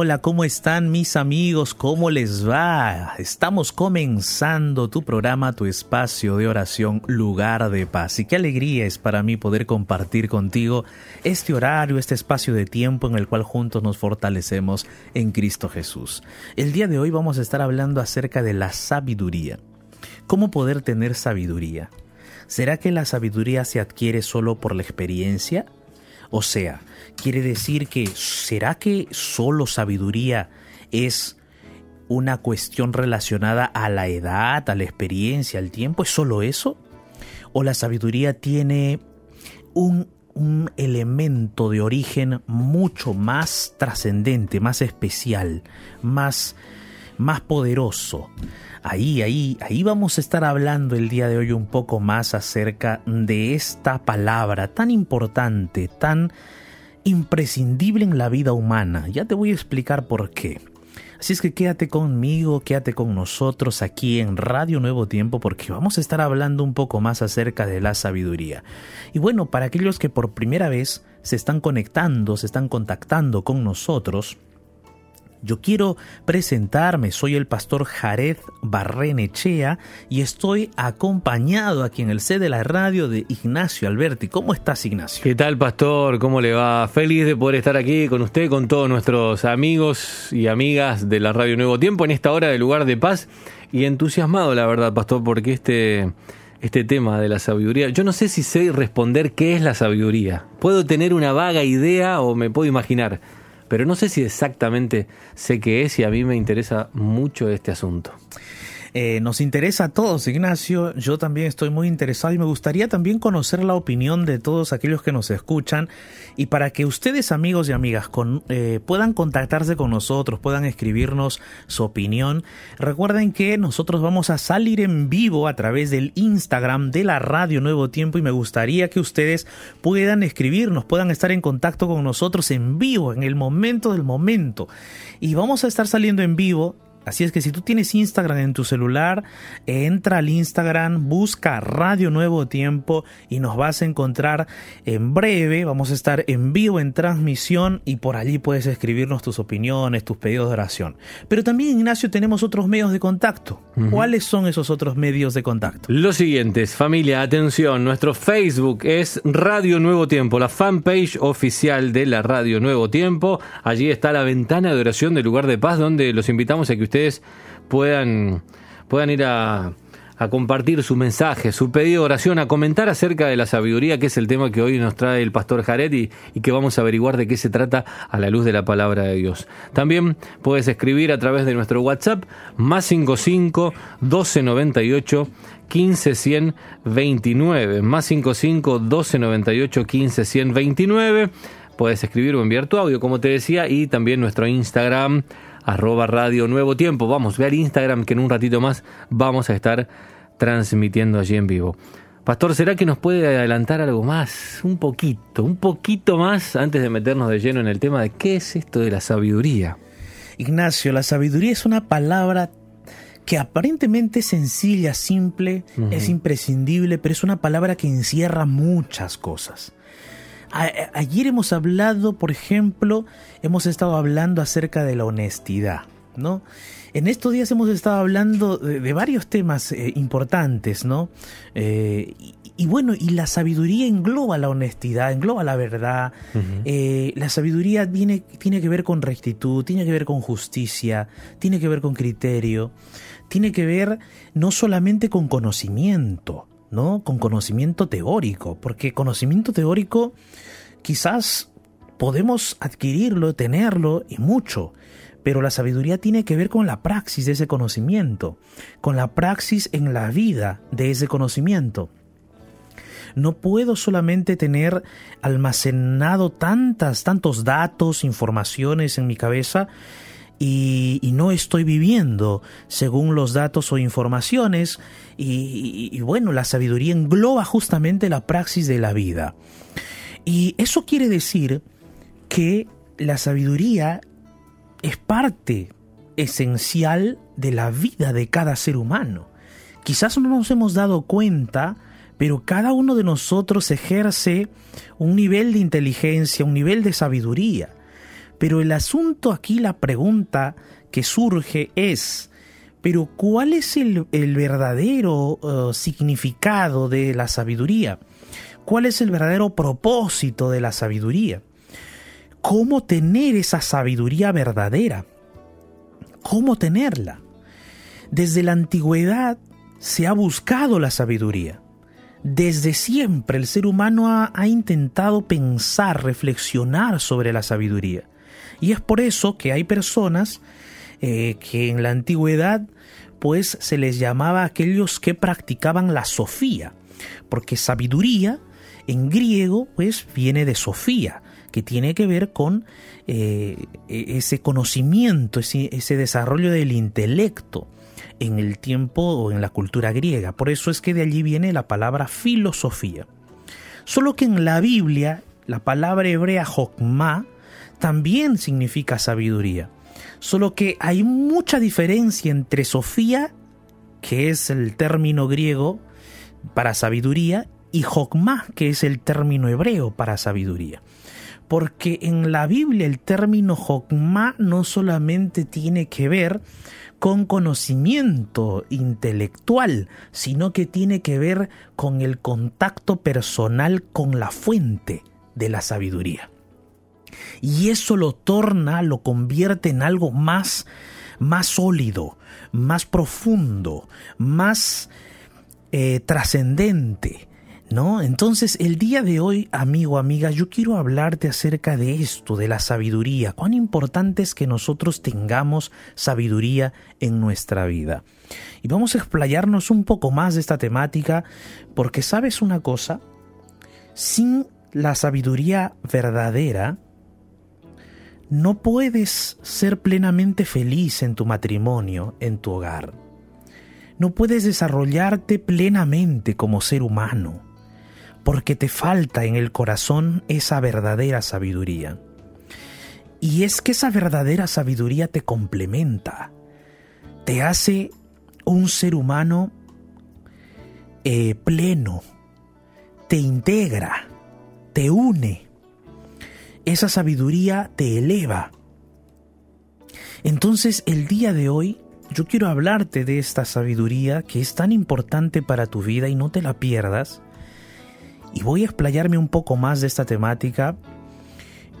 Hola, ¿cómo están mis amigos? ¿Cómo les va? Estamos comenzando tu programa, tu espacio de oración, lugar de paz. Y qué alegría es para mí poder compartir contigo este horario, este espacio de tiempo en el cual juntos nos fortalecemos en Cristo Jesús. El día de hoy vamos a estar hablando acerca de la sabiduría. ¿Cómo poder tener sabiduría? ¿Será que la sabiduría se adquiere solo por la experiencia? O sea, quiere decir que ¿será que solo sabiduría es una cuestión relacionada a la edad, a la experiencia, al tiempo? ¿Es solo eso? ¿O la sabiduría tiene un, un elemento de origen mucho más trascendente, más especial, más, más poderoso? Ahí, ahí, ahí vamos a estar hablando el día de hoy un poco más acerca de esta palabra tan importante, tan imprescindible en la vida humana. Ya te voy a explicar por qué. Así es que quédate conmigo, quédate con nosotros aquí en Radio Nuevo Tiempo porque vamos a estar hablando un poco más acerca de la sabiduría. Y bueno, para aquellos que por primera vez se están conectando, se están contactando con nosotros, yo quiero presentarme, soy el pastor Jared Barrenechea y estoy acompañado aquí en el C de la radio de Ignacio Alberti. ¿Cómo estás, Ignacio? ¿Qué tal, pastor? ¿Cómo le va? Feliz de poder estar aquí con usted, con todos nuestros amigos y amigas de la radio Nuevo Tiempo en esta hora de lugar de paz y entusiasmado, la verdad, pastor, porque este este tema de la sabiduría. Yo no sé si sé responder qué es la sabiduría. Puedo tener una vaga idea o me puedo imaginar, pero no sé si exactamente sé qué es y a mí me interesa mucho este asunto. Eh, nos interesa a todos, Ignacio. Yo también estoy muy interesado y me gustaría también conocer la opinión de todos aquellos que nos escuchan y para que ustedes, amigos y amigas, eh, puedan contactarse con nosotros, puedan escribirnos su opinión. Recuerden que nosotros vamos a salir en vivo a través del Instagram de la Radio Nuevo Tiempo y me gustaría que ustedes puedan escribirnos, puedan estar en contacto con nosotros en vivo, en el momento del momento. Y vamos a estar saliendo en vivo Así es que si tú tienes Instagram en tu celular, entra al Instagram, busca Radio Nuevo Tiempo y nos vas a encontrar en breve. Vamos a estar en vivo en transmisión y por allí puedes escribirnos tus opiniones, tus pedidos de oración. Pero también, Ignacio, tenemos otros medios de contacto. ¿Cuáles son esos otros medios de contacto? Los siguientes, familia, atención, nuestro Facebook es Radio Nuevo Tiempo, la fanpage oficial de la Radio Nuevo Tiempo. Allí está la ventana de oración del lugar de paz donde los invitamos a que ustedes puedan, puedan ir a, compartir su mensaje, su pedido de oración, a comentar acerca de la sabiduría, que es el tema que hoy nos trae el pastor Jared y, que vamos a averiguar de qué se trata a la luz de la palabra de Dios. También puedes escribir a través de nuestro WhatsApp más 55 1298 15 129 más 55 1298 15 129 puedes escribir o enviar tu audio como te decía y también nuestro Instagram arroba radio nuevo tiempo. Vamos, ve al Instagram que en un ratito más vamos a estar transmitiendo allí en vivo. Pastor, ¿será que nos puede adelantar algo más? Un poquito, un poquito más antes de meternos de lleno en el tema de qué es esto de la sabiduría. Ignacio, la sabiduría es una palabra que aparentemente es sencilla, simple, es imprescindible, pero es una palabra que encierra muchas cosas ayer hemos hablado, por ejemplo, hemos estado hablando acerca de la honestidad, ¿no? En estos días hemos estado hablando de, varios temas eh, importantes, ¿no? Eh, y bueno, y la sabiduría engloba la honestidad, engloba la verdad. Eh, la sabiduría tiene, tiene que ver con rectitud, tiene que ver con justicia, tiene que ver con criterio, tiene que ver no solamente con conocimiento, ¿no? Con conocimiento teórico, porque conocimiento teórico quizás podemos adquirirlo, tenerlo y mucho, pero la sabiduría tiene que ver con la praxis de ese conocimiento, con la praxis en la vida de ese conocimiento. No puedo solamente tener almacenado tantas, tantos datos, informaciones en mi cabeza y, no estoy viviendo según los datos o informaciones y, bueno, la sabiduría engloba justamente la praxis de la vida. Y eso quiere decir que la sabiduría es parte esencial de la vida de cada ser humano. Quizás no nos hemos dado cuenta pero cada uno de nosotros ejerce un nivel de inteligencia, un nivel de sabiduría. Pero el asunto aquí, la pregunta que surge es, pero ¿cuál es el, verdadero uh, significado de la sabiduría? ¿Cuál es el verdadero propósito de la sabiduría? ¿Cómo tener esa sabiduría verdadera? ¿Cómo tenerla? Desde la antigüedad se ha buscado la sabiduría. Desde siempre el ser humano ha, intentado pensar, reflexionar sobre la sabiduría. Y es por eso que hay personas eh, que en la antigüedad pues se les llamaba aquellos que practicaban la sofía, porque sabiduría en griego pues viene de sofía, que tiene que ver con eh, e-, ese conocimiento, ese desarrollo del intelecto en el tiempo o en la cultura griega. Por eso es que de allí viene la palabra filosofía. Solo que en la Biblia la palabra hebrea jokma también significa sabiduría. Solo que hay mucha diferencia entre sofía, que es el término griego para sabiduría, y jokma, que es el término hebreo para sabiduría. Porque en la Biblia el término jokma no solamente tiene que ver con conocimiento intelectual, sino que tiene que ver con el contacto personal con la fuente de la sabiduría. Y eso lo torna, lo convierte en algo más, más sólido, más profundo, más eh, trascendente, ¿No? Entonces, el día de hoy, amigo, amiga, yo quiero hablarte acerca de esto, de la sabiduría. Cuán importante es que nosotros tengamos sabiduría en nuestra vida. Y vamos a explayarnos un poco más de esta temática, porque sabes una cosa, sin la sabiduría verdadera, no puedes ser plenamente feliz en tu matrimonio, en tu hogar. No puedes desarrollarte plenamente como ser humano porque te falta en el corazón esa verdadera sabiduría. Y es que esa verdadera sabiduría te complementa, te hace un ser humano eh, pleno, te integra, te une. Esa sabiduría te eleva. Entonces el día de hoy yo quiero hablarte de esta sabiduría que es tan importante para tu vida y no te la pierdas y voy a explayarme un poco más de esta temática.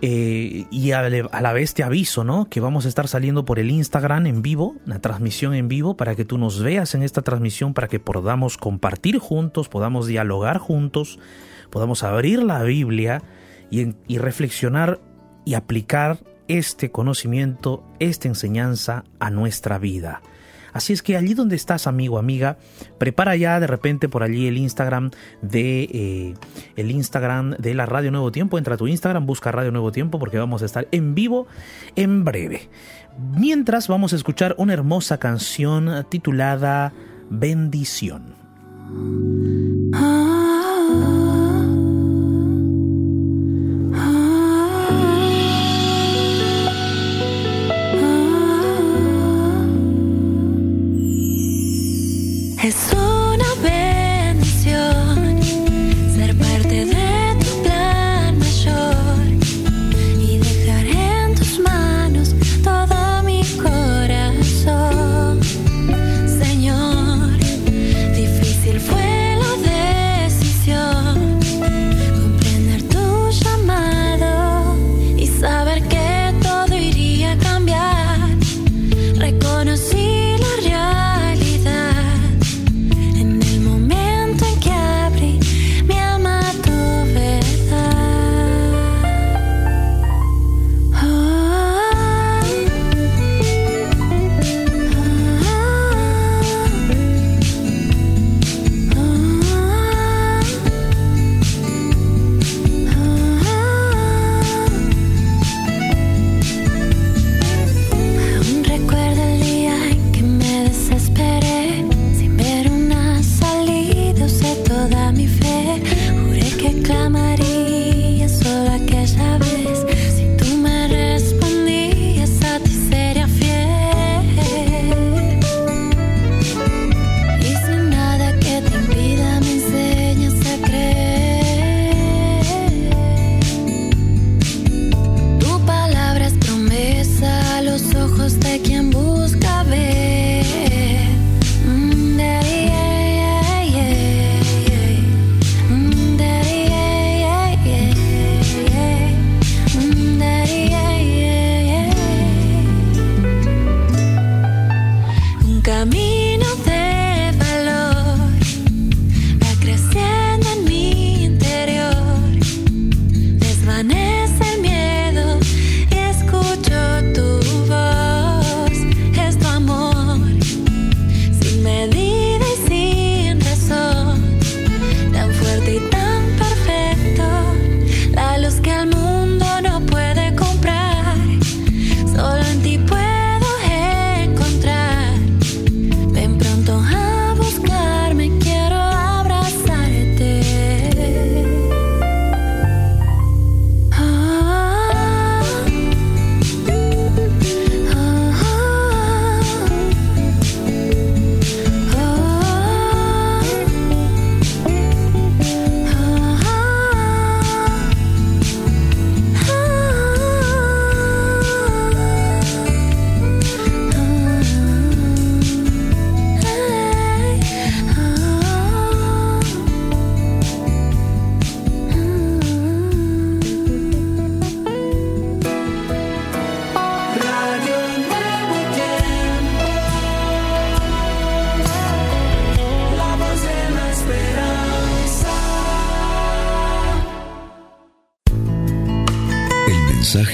Eh, y a, la vez te aviso, ¿no? Que vamos a estar saliendo por el Instagram en vivo, una transmisión en vivo, para que tú nos veas en esta transmisión, para que podamos compartir juntos, podamos dialogar juntos, podamos abrir la Biblia y, reflexionar y aplicar este conocimiento, esta enseñanza a nuestra vida. Así es que allí donde estás, amigo, amiga, prepara ya de repente por allí el Instagram de eh, el Instagram de la Radio Nuevo Tiempo. Entra a tu Instagram, busca Radio Nuevo Tiempo porque vamos a estar en vivo en breve. Mientras vamos a escuchar una hermosa canción titulada Bendición. Difícil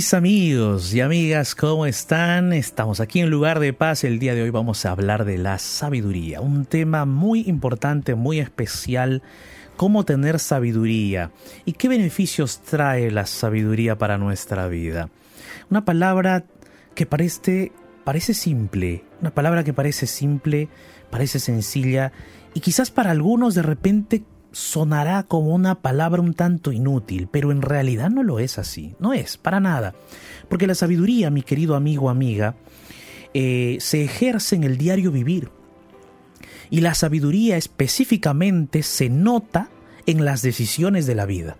Mis amigos y amigas, ¿cómo están? Estamos aquí en Lugar de Paz. El día de hoy vamos a hablar de la sabiduría, un tema muy importante, muy especial. ¿Cómo tener sabiduría? ¿Y qué beneficios trae la sabiduría para nuestra vida? Una palabra que parece, parece simple, una palabra que parece simple, parece sencilla y quizás para algunos de repente sonará como una palabra un tanto inútil, pero en realidad no lo es así, no es, para nada. Porque la sabiduría, mi querido amigo, amiga, eh, se ejerce en el diario vivir. Y la sabiduría específicamente se nota en las decisiones de la vida.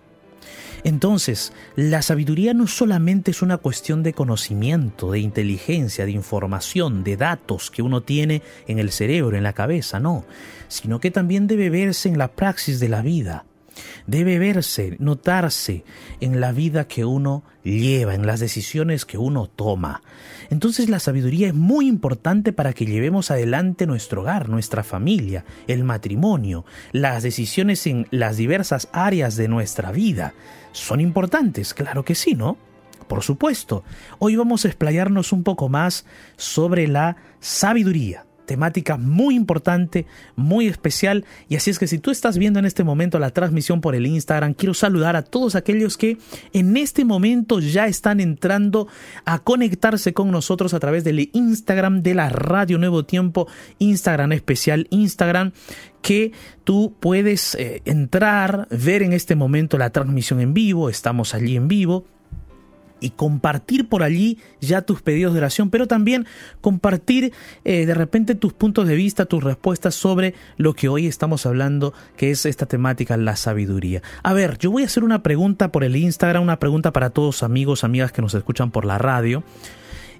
Entonces, la sabiduría no solamente es una cuestión de conocimiento, de inteligencia, de información, de datos que uno tiene en el cerebro, en la cabeza, no, sino que también debe verse en la praxis de la vida. Debe verse, notarse en la vida que uno lleva, en las decisiones que uno toma. Entonces la sabiduría es muy importante para que llevemos adelante nuestro hogar, nuestra familia, el matrimonio, las decisiones en las diversas áreas de nuestra vida. ¿Son importantes? Claro que sí, ¿no? Por supuesto. Hoy vamos a explayarnos un poco más sobre la sabiduría temática muy importante, muy especial. Y así es que si tú estás viendo en este momento la transmisión por el Instagram, quiero saludar a todos aquellos que en este momento ya están entrando a conectarse con nosotros a través del Instagram de la Radio Nuevo Tiempo, Instagram especial, Instagram que tú puedes eh, entrar, ver en este momento la transmisión en vivo, estamos allí en vivo y compartir por allí ya tus pedidos de oración, pero también compartir eh, de repente tus puntos de vista, tus respuestas sobre lo que hoy estamos hablando, que es esta temática, la sabiduría. A ver, yo voy a hacer una pregunta por el Instagram, una pregunta para todos amigos, amigas que nos escuchan por la radio.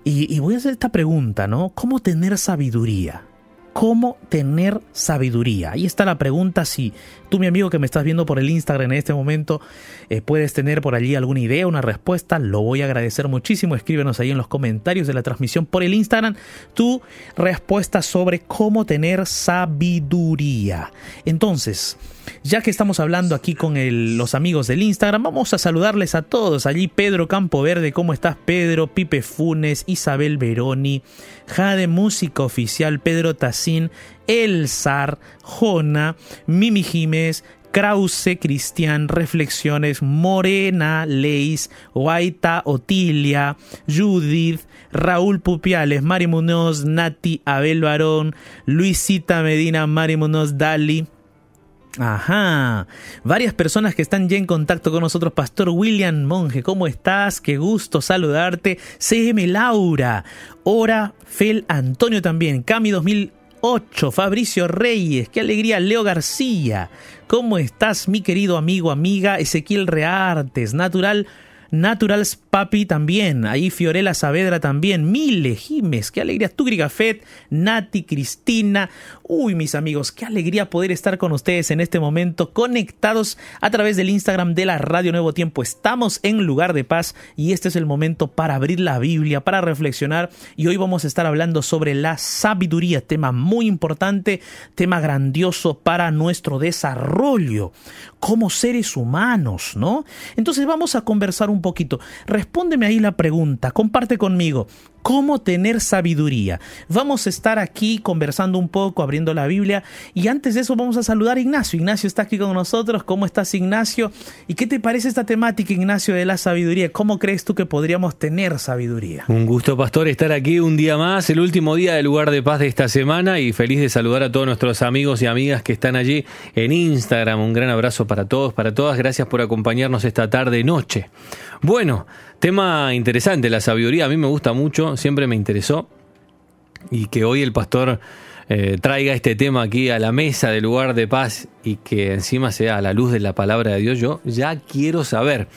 Y, y voy a hacer esta pregunta, ¿no? ¿Cómo tener sabiduría? ¿Cómo tener sabiduría? Ahí está la pregunta. Si tú, mi amigo que me estás viendo por el Instagram en este momento, eh, puedes tener por allí alguna idea, una respuesta, lo voy a agradecer muchísimo. Escríbenos ahí en los comentarios de la transmisión por el Instagram tu respuesta sobre cómo tener sabiduría. Entonces, ya que estamos hablando aquí con los amigos del Instagram, vamos a saludarles a todos. Allí Pedro Campoverde, ¿cómo estás Pedro? Pipe Funes, Isabel Veroni, Jade Música Oficial, Pedro Tacín, El Zar, Jona, Mimi Jiménez, Krause, Cristian, Reflexiones, Morena, Leis, Guaita, Otilia, Judith, Raúl Pupiales, Mari Munoz, Nati, Abel Barón, Luisita Medina, Mari Munoz, Dali, Ajá, varias personas que están ya en contacto con nosotros. Pastor William Monge, ¿cómo estás? Qué gusto saludarte. CM Laura, Ora Fel Antonio también, Cami 2008, Fabricio Reyes, qué alegría, Leo García. ¿Cómo estás, mi querido amigo, amiga? Ezequiel Reartes, Natural Naturals Papi también, ahí Fiorella Saavedra también, Mile, Jimes, qué alegría, Tugri Gafet, Nati, Cristina, uy mis amigos, qué alegría poder estar con ustedes en este momento conectados a través del Instagram de la Radio Nuevo Tiempo. Estamos en lugar de paz y este es el momento para abrir la Biblia, para reflexionar y hoy vamos a estar hablando sobre la sabiduría, tema muy importante, tema grandioso para nuestro desarrollo como seres humanos, ¿no? Entonces vamos a conversar un poquito. Respóndeme ahí la pregunta, comparte conmigo. Cómo tener sabiduría. Vamos a estar aquí conversando un poco, abriendo la Biblia y antes de eso vamos a saludar a Ignacio. Ignacio está aquí con nosotros. ¿Cómo estás Ignacio? ¿Y qué te parece esta temática Ignacio de la sabiduría? ¿Cómo crees tú que podríamos tener sabiduría? Un gusto pastor estar aquí un día más, el último día del lugar de paz de esta semana y feliz de saludar a todos nuestros amigos y amigas que están allí en Instagram. Un gran abrazo para todos, para todas. Gracias por acompañarnos esta tarde noche. Bueno, tema interesante, la sabiduría a mí me gusta mucho, siempre me interesó y que hoy el pastor eh, traiga este tema aquí a la mesa del lugar de paz y que encima sea a la luz de la palabra de Dios, yo ya quiero saber.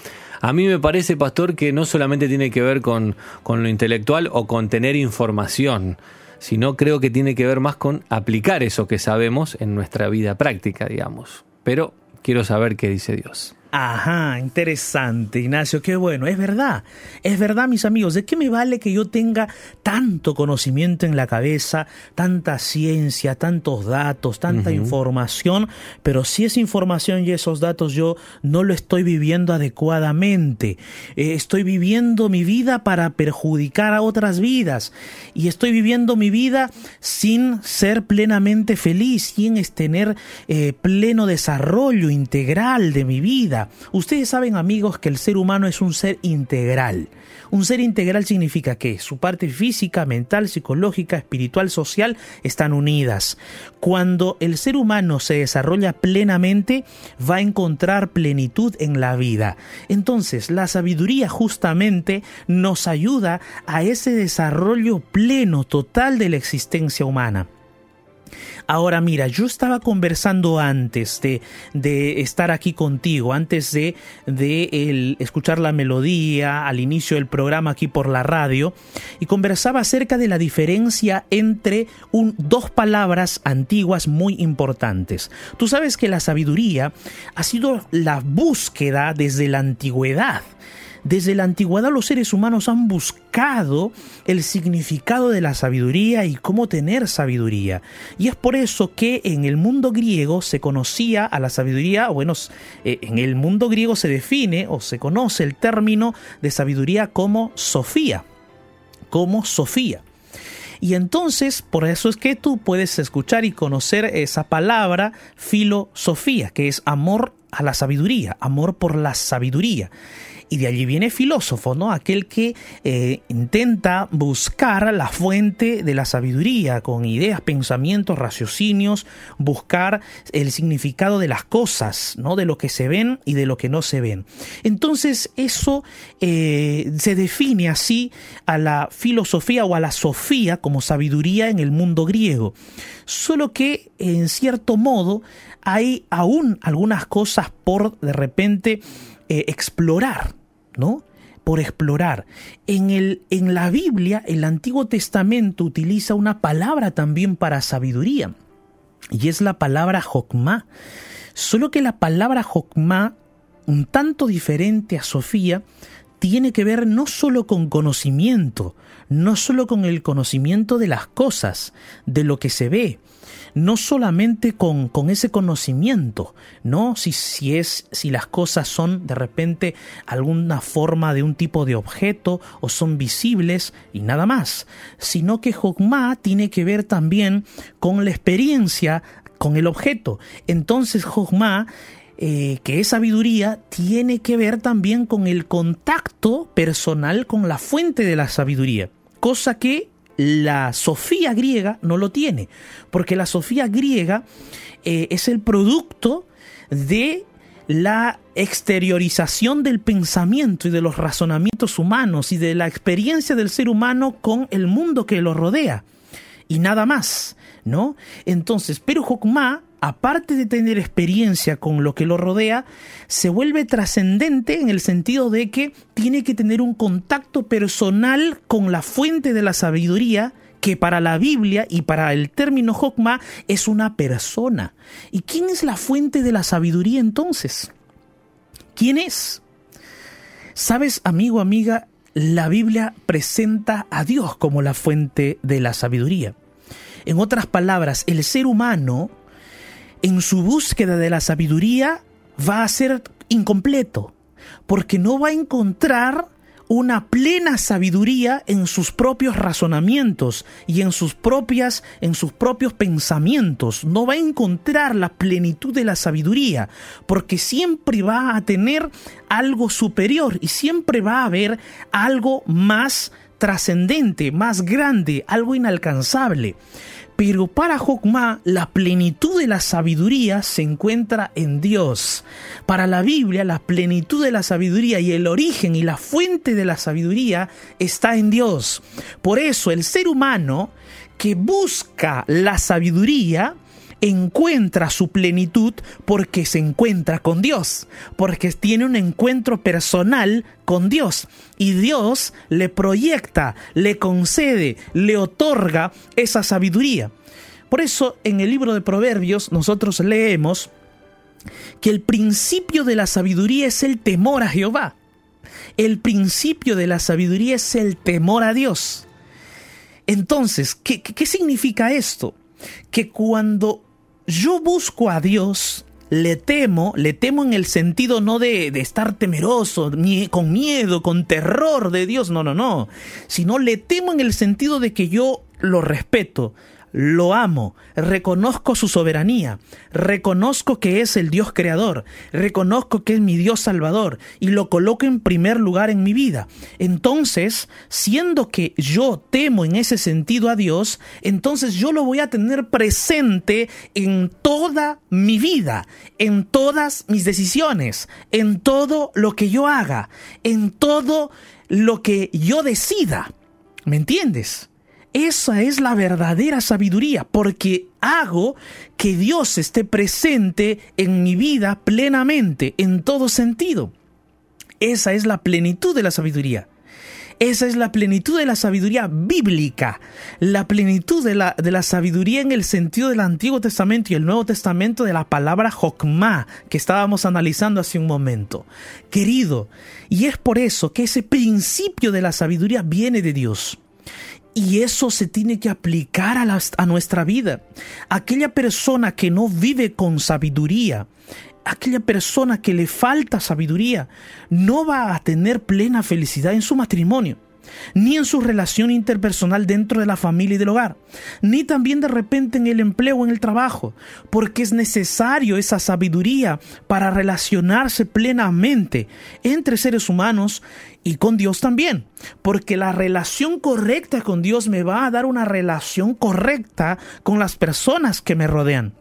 A mí me parece, pastor, que no solamente tiene que ver con, con lo intelectual o con tener información, sino creo que tiene que ver más con aplicar eso que sabemos en nuestra vida práctica, digamos. Pero quiero saber qué dice Dios. Ajá, interesante, Ignacio, qué bueno, es verdad, es verdad, mis amigos, ¿de qué me vale que yo tenga tanto conocimiento en la cabeza, tanta ciencia, tantos datos, tanta información, pero si esa información y esos datos yo no lo estoy viviendo adecuadamente, eh, estoy viviendo mi vida para perjudicar a otras vidas. Y estoy viviendo mi vida sin ser plenamente feliz, sin tener eh, pleno desarrollo integral de mi vida? Ustedes saben amigos que el ser humano es un ser integral. Un ser integral significa que su parte física, mental, psicológica, espiritual, social están unidas. Cuando el ser humano se desarrolla plenamente, va a encontrar plenitud en la vida. Entonces, la sabiduría justamente nos ayuda a ese desarrollo pleno, total de la existencia humana. Ahora mira, yo estaba conversando antes de, de estar aquí contigo, antes de, de escuchar la melodía al inicio del programa aquí por la radio, y conversaba acerca de la diferencia entre un, dos palabras antiguas muy importantes. Tú sabes que la sabiduría ha sido la búsqueda desde la antigüedad desde la antigüedad los seres humanos han buscado el significado de la sabiduría y cómo tener sabiduría. Y es por eso que en el mundo griego se conocía a la sabiduría, bueno, eh, en el mundo griego se define o se conoce el término de sabiduría como Sofía, como Sofía. Y entonces, por eso es que tú puedes escuchar y conocer esa palabra filosofía, que es amor a la sabiduría, amor por la sabiduría. Y de allí viene filósofo, ¿no? Aquel que eh, intenta buscar la fuente de la sabiduría con ideas, pensamientos, raciocinios, buscar el significado de las cosas, ¿no? De lo que se ven y de lo que no se ven. Entonces, eso eh, se define así a la filosofía o a la sofía como sabiduría en el mundo griego. Solo que, en cierto modo, hay aún algunas cosas por de repente eh, explorar, ¿no? Por explorar. En, el, en la Biblia, el Antiguo Testamento utiliza una palabra también para sabiduría, y es la palabra Jokma. Solo que la palabra Jokma, un tanto diferente a Sofía, tiene que ver no solo con conocimiento, no solo con el conocimiento de las cosas, de lo que se ve, no solamente con, con ese conocimiento, ¿no? Si, si, es, si las cosas son de repente alguna forma de un tipo de objeto o son visibles y nada más, sino que Jogma tiene que ver también con la experiencia con el objeto. Entonces Jogma eh, que es sabiduría, tiene que ver también con el contacto personal con la fuente de la sabiduría, cosa que la Sofía griega no lo tiene, porque la Sofía griega eh, es el producto de la exteriorización del pensamiento y de los razonamientos humanos y de la experiencia del ser humano con el mundo que lo rodea. Y nada más, ¿no? Entonces, pero Jokma aparte de tener experiencia con lo que lo rodea, se vuelve trascendente en el sentido de que tiene que tener un contacto personal con la fuente de la sabiduría que para la Biblia y para el término Jokma es una persona. ¿Y quién es la fuente de la sabiduría entonces? ¿Quién es? Sabes, amigo, amiga, la Biblia presenta a Dios como la fuente de la sabiduría. En otras palabras, el ser humano en su búsqueda de la sabiduría va a ser incompleto, porque no va a encontrar una plena sabiduría en sus propios razonamientos y en sus propias en sus propios pensamientos. No va a encontrar la plenitud de la sabiduría, porque siempre va a tener algo superior y siempre va a haber algo más trascendente, más grande, algo inalcanzable. Pero para Jokma la plenitud de la sabiduría se encuentra en Dios. Para la Biblia la plenitud de la sabiduría y el origen y la fuente de la sabiduría está en Dios. Por eso el ser humano que busca la sabiduría encuentra su plenitud porque se encuentra con Dios, porque tiene un encuentro personal con Dios y Dios le proyecta, le concede, le otorga esa sabiduría. Por eso en el libro de Proverbios nosotros leemos que el principio de la sabiduría es el temor a Jehová. El principio de la sabiduría es el temor a Dios. Entonces, ¿qué, qué significa esto? Que cuando yo busco a Dios, le temo, le temo en el sentido no de, de, estar temeroso, ni con miedo, con terror de Dios, no, no, no, sino le temo en el sentido de que yo lo respeto, lo amo, reconozco su soberanía, reconozco que es el Dios creador, reconozco que es mi Dios salvador y lo coloco en primer lugar en mi vida. Entonces, siendo que yo temo en ese sentido a Dios, entonces yo lo voy a tener presente en toda mi vida, en todas mis decisiones, en todo lo que yo haga, en todo lo que yo decida. ¿Me entiendes? Esa es la verdadera sabiduría, porque hago que Dios esté presente en mi vida plenamente, en todo sentido. Esa es la plenitud de la sabiduría. Esa es la plenitud de la sabiduría bíblica, la plenitud de la, de la sabiduría en el sentido del Antiguo Testamento y el Nuevo Testamento de la palabra Jokma que estábamos analizando hace un momento. Querido, y es por eso que ese principio de la sabiduría viene de Dios. Y eso se tiene que aplicar a, a, nuestra vida. Aquella persona que no vive con sabiduría, aquella persona que le falta sabiduría, no va a tener plena felicidad en su matrimonio ni en su relación interpersonal dentro de la familia y del hogar, ni también de repente en el empleo o en el trabajo, porque es necesario esa sabiduría para relacionarse plenamente entre seres humanos y con Dios también, porque la relación correcta con Dios me va a dar una relación correcta con las personas que me rodean.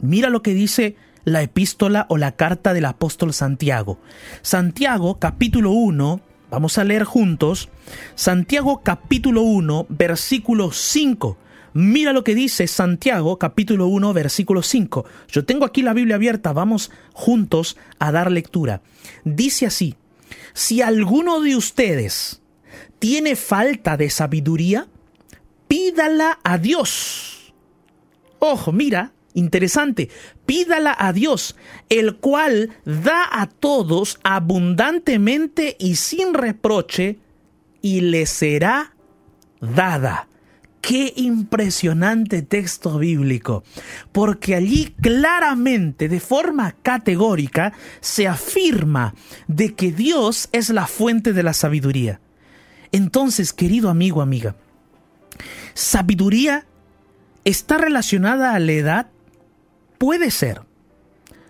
Mira lo que dice la epístola o la carta del apóstol Santiago. Santiago capítulo 1 Vamos a leer juntos Santiago capítulo 1, versículo 5. Mira lo que dice Santiago capítulo 1, versículo 5. Yo tengo aquí la Biblia abierta, vamos juntos a dar lectura. Dice así, si alguno de ustedes tiene falta de sabiduría, pídala a Dios. Ojo, mira, Interesante, pídala a Dios, el cual da a todos abundantemente y sin reproche, y le será dada. Qué impresionante texto bíblico, porque allí claramente, de forma categórica, se afirma de que Dios es la fuente de la sabiduría. Entonces, querido amigo, amiga, sabiduría está relacionada a la edad, Puede ser.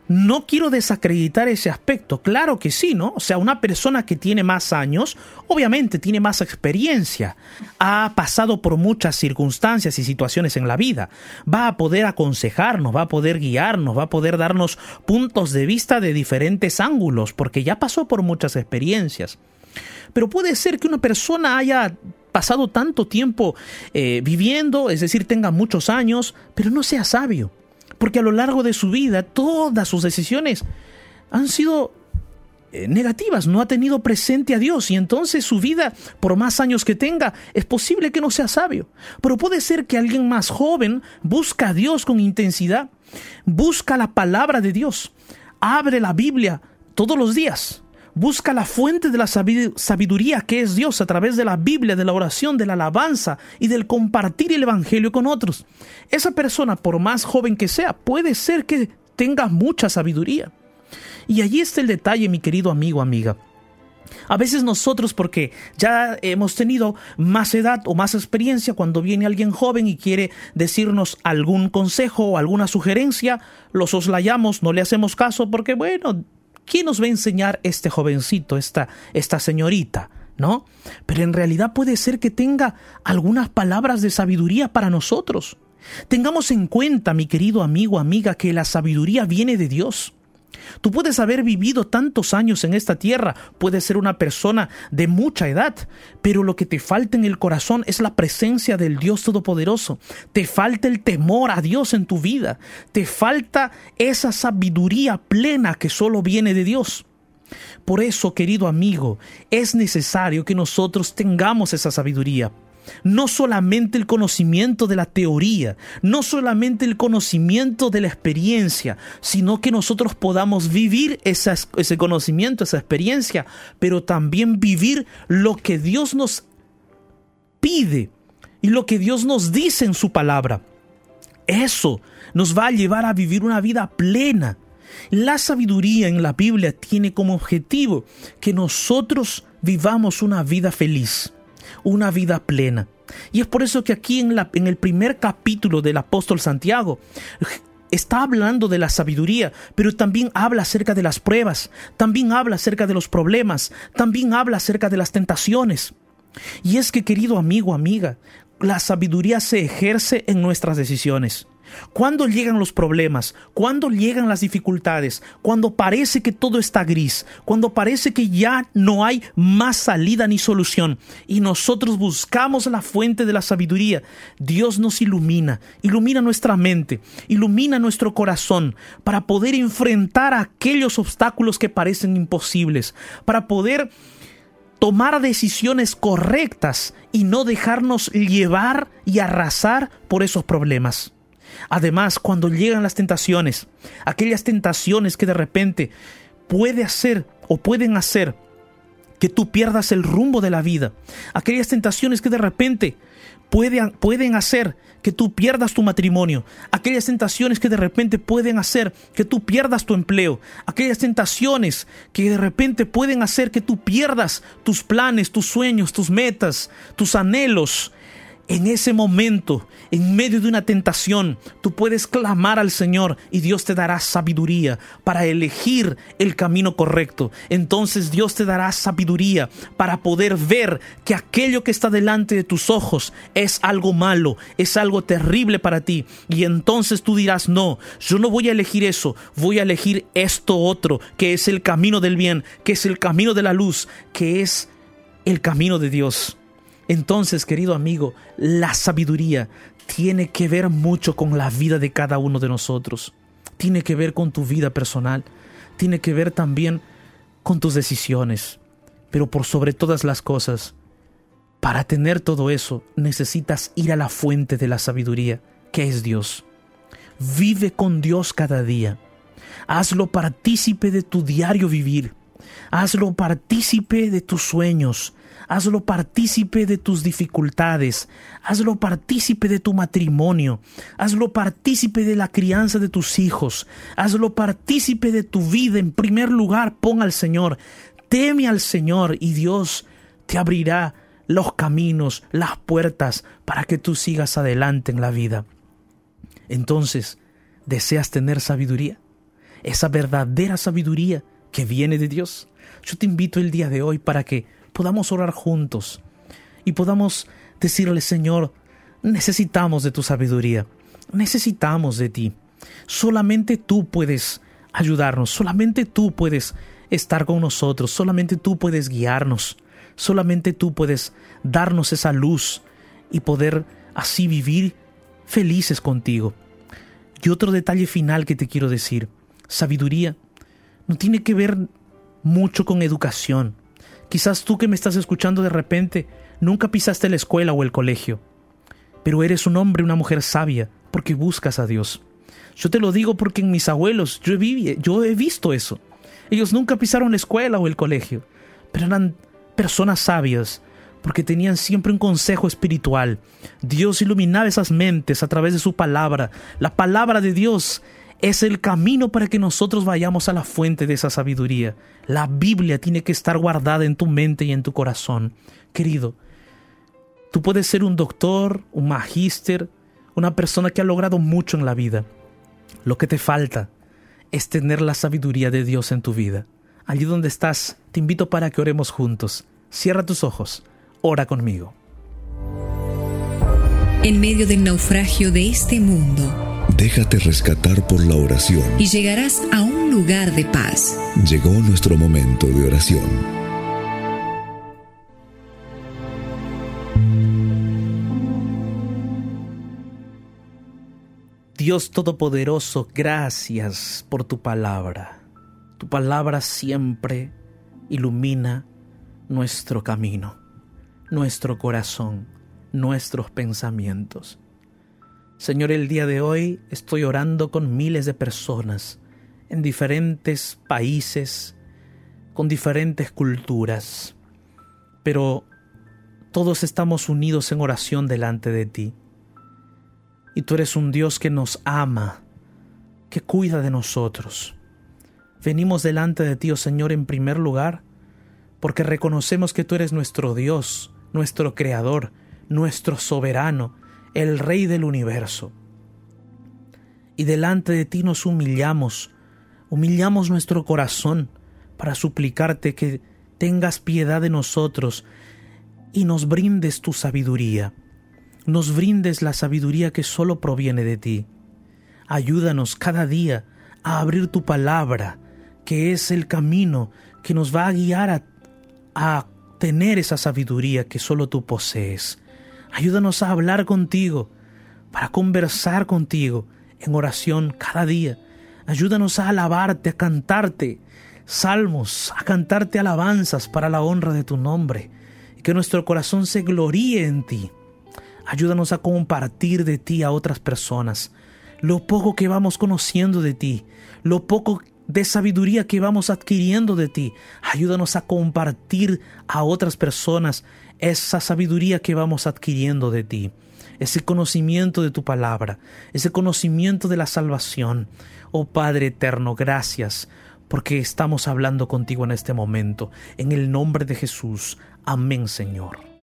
No quiero desacreditar ese aspecto, claro que sí, ¿no? O sea, una persona que tiene más años, obviamente tiene más experiencia, ha pasado por muchas circunstancias y situaciones en la vida, va a poder aconsejarnos, va a poder guiarnos, va a poder darnos puntos de vista de diferentes ángulos, porque ya pasó por muchas experiencias. Pero puede ser que una persona haya pasado tanto tiempo eh, viviendo, es decir, tenga muchos años, pero no sea sabio porque a lo largo de su vida todas sus decisiones han sido eh, negativas, no ha tenido presente a Dios y entonces su vida, por más años que tenga, es posible que no sea sabio. Pero puede ser que alguien más joven busca a Dios con intensidad, busca la palabra de Dios, abre la Biblia todos los días Busca la fuente de la sabiduría que es Dios a través de la Biblia, de la oración, de la alabanza y del compartir el Evangelio con otros. Esa persona, por más joven que sea, puede ser que tenga mucha sabiduría. Y allí está el detalle, mi querido amigo, amiga. A veces nosotros, porque ya hemos tenido más edad o más experiencia, cuando viene alguien joven y quiere decirnos algún consejo o alguna sugerencia, los soslayamos, no le hacemos caso porque, bueno, ¿quién nos va a enseñar este jovencito, esta, esta señorita? ¿No? Pero en realidad puede ser que tenga algunas palabras de sabiduría para nosotros. Tengamos en cuenta, mi querido amigo, amiga, que la sabiduría viene de Dios. Tú puedes haber vivido tantos años en esta tierra, puedes ser una persona de mucha edad, pero lo que te falta en el corazón es la presencia del Dios Todopoderoso. Te falta el temor a Dios en tu vida. Te falta esa sabiduría plena que solo viene de Dios. Por eso, querido amigo, es necesario que nosotros tengamos esa sabiduría no solamente el conocimiento de la teoría, no solamente el conocimiento de la experiencia, sino que nosotros podamos vivir ese conocimiento, esa experiencia, pero también vivir lo que Dios nos pide y lo que Dios nos dice en su palabra. Eso nos va a llevar a vivir una vida plena. La sabiduría en la Biblia tiene como objetivo que nosotros vivamos una vida feliz una vida plena. Y es por eso que aquí en, la, en el primer capítulo del apóstol Santiago está hablando de la sabiduría, pero también habla acerca de las pruebas, también habla acerca de los problemas, también habla acerca de las tentaciones. Y es que, querido amigo, amiga, la sabiduría se ejerce en nuestras decisiones. Cuando llegan los problemas, cuando llegan las dificultades, cuando parece que todo está gris, cuando parece que ya no hay más salida ni solución y nosotros buscamos la fuente de la sabiduría, Dios nos ilumina, ilumina nuestra mente, ilumina nuestro corazón para poder enfrentar aquellos obstáculos que parecen imposibles, para poder tomar decisiones correctas y no dejarnos llevar y arrasar por esos problemas. Además, cuando llegan las tentaciones, aquellas tentaciones que de repente puede hacer o pueden hacer que tú pierdas el rumbo de la vida, aquellas tentaciones que de repente pueden, pueden hacer que tú pierdas tu matrimonio, aquellas tentaciones que de repente pueden hacer que tú pierdas tu empleo, aquellas tentaciones que de repente pueden hacer que tú pierdas tus planes, tus sueños, tus metas, tus anhelos, en ese momento, en medio de una tentación, tú puedes clamar al Señor y Dios te dará sabiduría para elegir el camino correcto. Entonces Dios te dará sabiduría para poder ver que aquello que está delante de tus ojos es algo malo, es algo terrible para ti. Y entonces tú dirás, no, yo no voy a elegir eso, voy a elegir esto otro, que es el camino del bien, que es el camino de la luz, que es el camino de Dios. Entonces, querido amigo, la sabiduría tiene que ver mucho con la vida de cada uno de nosotros. Tiene que ver con tu vida personal. Tiene que ver también con tus decisiones. Pero por sobre todas las cosas, para tener todo eso necesitas ir a la fuente de la sabiduría, que es Dios. Vive con Dios cada día. Hazlo partícipe de tu diario vivir. Hazlo partícipe de tus sueños hazlo partícipe de tus dificultades, hazlo partícipe de tu matrimonio, hazlo partícipe de la crianza de tus hijos, hazlo partícipe de tu vida. En primer lugar, pon al Señor, teme al Señor y Dios te abrirá los caminos, las puertas para que tú sigas adelante en la vida. Entonces, ¿deseas tener sabiduría? Esa verdadera sabiduría que viene de Dios. Yo te invito el día de hoy para que podamos orar juntos y podamos decirle, Señor, necesitamos de tu sabiduría, necesitamos de ti. Solamente tú puedes ayudarnos, solamente tú puedes estar con nosotros, solamente tú puedes guiarnos, solamente tú puedes darnos esa luz y poder así vivir felices contigo. Y otro detalle final que te quiero decir, sabiduría no tiene que ver mucho con educación, Quizás tú que me estás escuchando de repente nunca pisaste la escuela o el colegio, pero eres un hombre, una mujer sabia, porque buscas a Dios. Yo te lo digo porque en mis abuelos yo he, yo he visto eso. Ellos nunca pisaron la escuela o el colegio, pero eran personas sabias, porque tenían siempre un consejo espiritual. Dios iluminaba esas mentes a través de su palabra. La palabra de Dios es el camino para que nosotros vayamos a la fuente de esa sabiduría. La Biblia tiene que estar guardada en tu mente y en tu corazón. Querido, tú puedes ser un doctor, un magíster, una persona que ha logrado mucho en la vida. Lo que te falta es tener la sabiduría de Dios en tu vida. Allí donde estás, te invito para que oremos juntos. Cierra tus ojos, ora conmigo. En medio del naufragio de este mundo, Déjate rescatar por la oración. Y llegarás a un lugar de paz. Llegó nuestro momento de oración. Dios Todopoderoso, gracias por tu palabra. Tu palabra siempre ilumina nuestro camino, nuestro corazón, nuestros pensamientos. Señor, el día de hoy estoy orando con miles de personas en diferentes países, con diferentes culturas, pero todos estamos unidos en oración delante de ti. Y tú eres un Dios que nos ama, que cuida de nosotros. Venimos delante de ti, oh Señor, en primer lugar, porque reconocemos que tú eres nuestro Dios, nuestro Creador, nuestro soberano, el Rey del universo. Y delante de ti nos humillamos, humillamos nuestro corazón para suplicarte que tengas piedad de nosotros y nos brindes tu sabiduría, nos brindes la sabiduría que solo proviene de ti. Ayúdanos cada día a abrir tu palabra, que es el camino que nos va a guiar a, a tener esa sabiduría que solo tú posees. Ayúdanos a hablar contigo, para conversar contigo en oración cada día. Ayúdanos a alabarte, a cantarte salmos, a cantarte alabanzas para la honra de tu nombre. Y que nuestro corazón se gloríe en ti. Ayúdanos a compartir de ti a otras personas. Lo poco que vamos conociendo de ti, lo poco de sabiduría que vamos adquiriendo de ti. Ayúdanos a compartir a otras personas esa sabiduría que vamos adquiriendo de ti, ese conocimiento de tu palabra, ese conocimiento de la salvación. Oh Padre eterno, gracias porque estamos hablando contigo en este momento. En el nombre de Jesús. Amén, Señor.